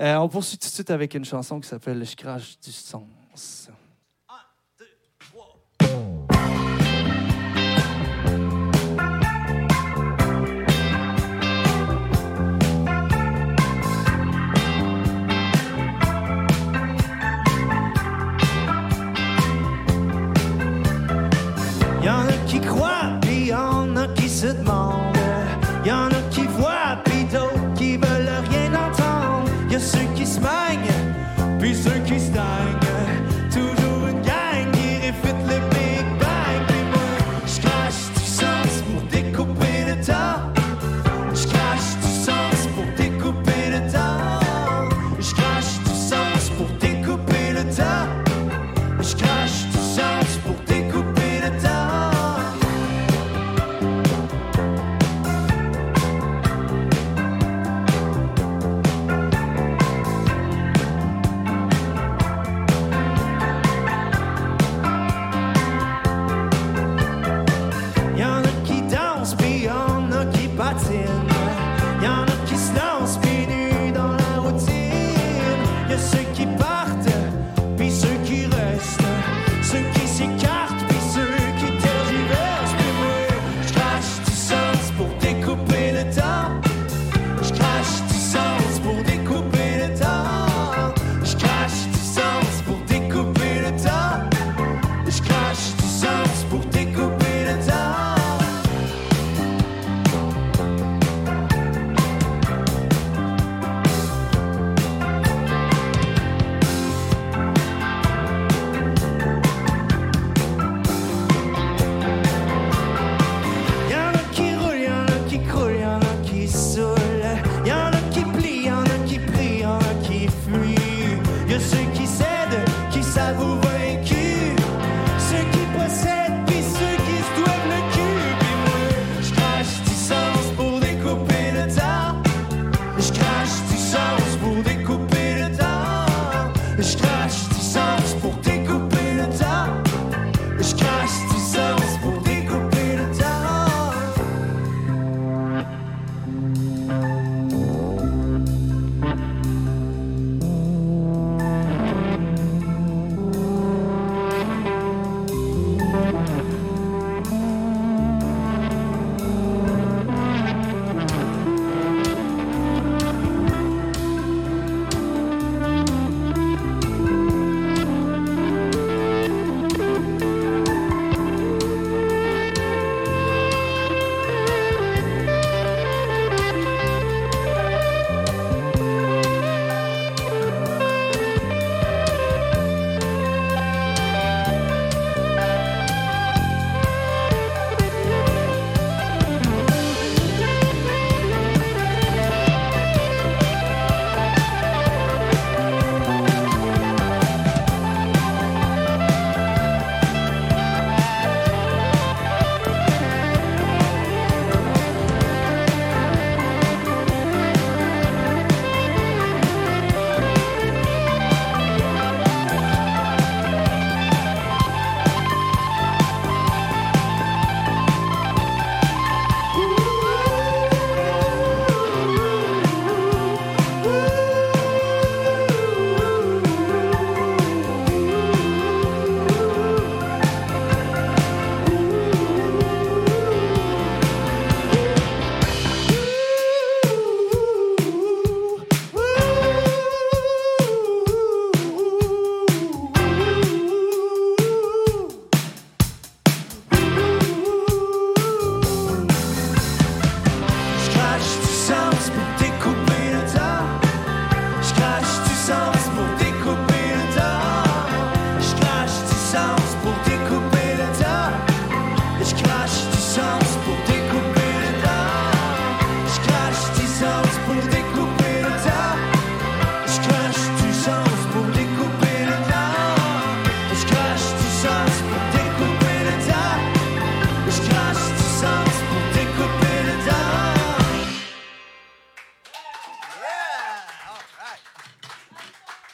Euh, on poursuit tout de suite avec une chanson qui s'appelle Je crache du sens. Il y en a qui se lancent, puis dans la routine, il y a ceux qui partent, puis ceux qui restent, ceux qui s'écartent. bestraft.